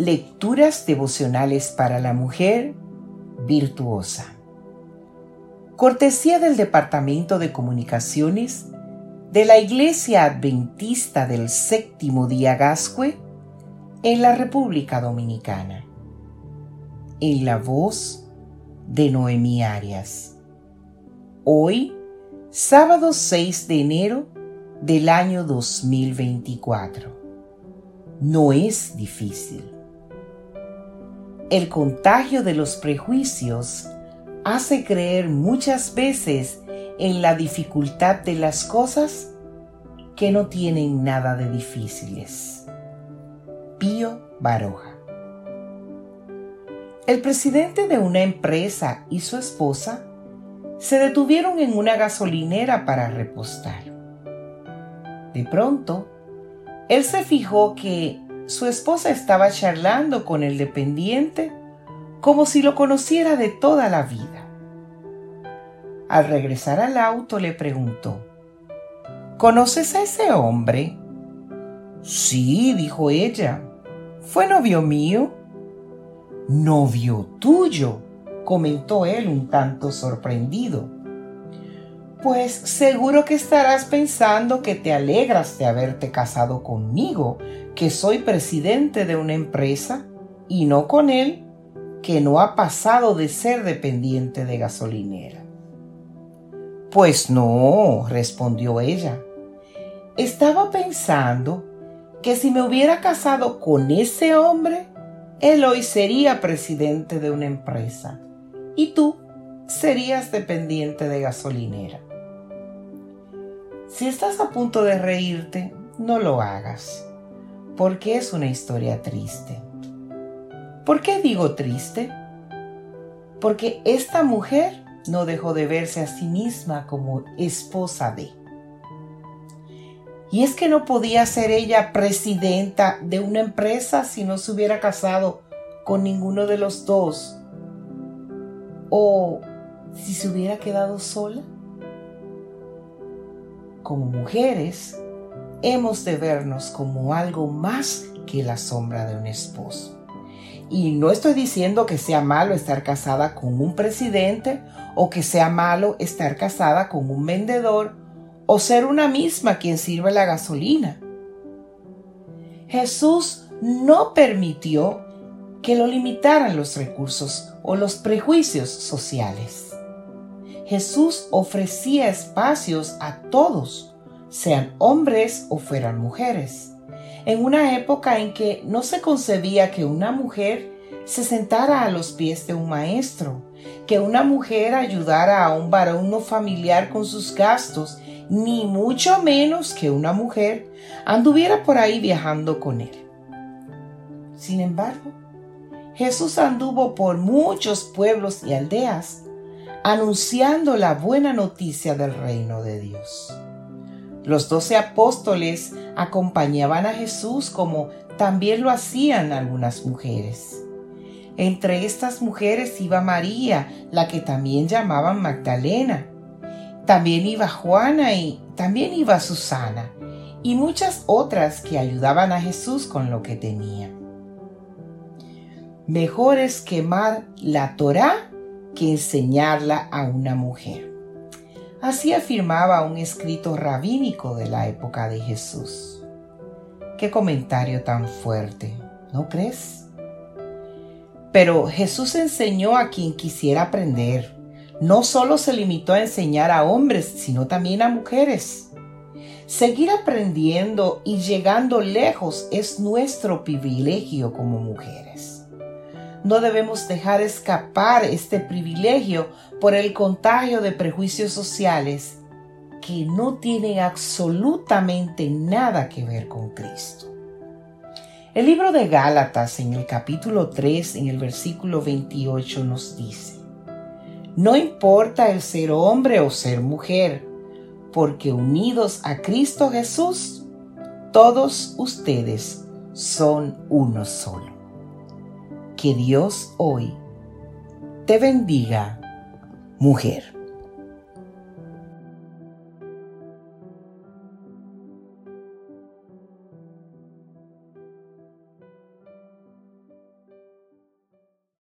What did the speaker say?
Lecturas devocionales para la mujer virtuosa. Cortesía del Departamento de Comunicaciones de la Iglesia Adventista del Séptimo Día Gascue en la República Dominicana. En la voz de Noemí Arias. Hoy, sábado 6 de enero del año 2024. No es difícil. El contagio de los prejuicios hace creer muchas veces en la dificultad de las cosas que no tienen nada de difíciles. Pío Baroja. El presidente de una empresa y su esposa se detuvieron en una gasolinera para repostar. De pronto, él se fijó que su esposa estaba charlando con el dependiente como si lo conociera de toda la vida. Al regresar al auto le preguntó, ¿Conoces a ese hombre? Sí, dijo ella. ¿Fue novio mío? Novio tuyo, comentó él un tanto sorprendido. Pues seguro que estarás pensando que te alegras de haberte casado conmigo, que soy presidente de una empresa, y no con él, que no ha pasado de ser dependiente de gasolinera. Pues no, respondió ella. Estaba pensando que si me hubiera casado con ese hombre, él hoy sería presidente de una empresa y tú serías dependiente de gasolinera. Si estás a punto de reírte, no lo hagas, porque es una historia triste. ¿Por qué digo triste? Porque esta mujer no dejó de verse a sí misma como esposa de. Y es que no podía ser ella presidenta de una empresa si no se hubiera casado con ninguno de los dos. O si se hubiera quedado sola como mujeres, hemos de vernos como algo más que la sombra de un esposo. Y no estoy diciendo que sea malo estar casada con un presidente o que sea malo estar casada con un vendedor o ser una misma quien sirve la gasolina. Jesús no permitió que lo limitaran los recursos o los prejuicios sociales. Jesús ofrecía espacios a todos, sean hombres o fueran mujeres, en una época en que no se concebía que una mujer se sentara a los pies de un maestro, que una mujer ayudara a un varón no familiar con sus gastos, ni mucho menos que una mujer anduviera por ahí viajando con él. Sin embargo, Jesús anduvo por muchos pueblos y aldeas, anunciando la buena noticia del reino de Dios. Los doce apóstoles acompañaban a Jesús como también lo hacían algunas mujeres. Entre estas mujeres iba María, la que también llamaban Magdalena. También iba Juana y también iba Susana y muchas otras que ayudaban a Jesús con lo que tenía. Mejor es quemar la Torá que enseñarla a una mujer. Así afirmaba un escrito rabínico de la época de Jesús. Qué comentario tan fuerte, ¿no crees? Pero Jesús enseñó a quien quisiera aprender. No solo se limitó a enseñar a hombres, sino también a mujeres. Seguir aprendiendo y llegando lejos es nuestro privilegio como mujeres. No debemos dejar escapar este privilegio por el contagio de prejuicios sociales que no tienen absolutamente nada que ver con Cristo. El libro de Gálatas en el capítulo 3, en el versículo 28 nos dice, No importa el ser hombre o ser mujer, porque unidos a Cristo Jesús, todos ustedes son uno solo. Que Dios hoy te bendiga, mujer.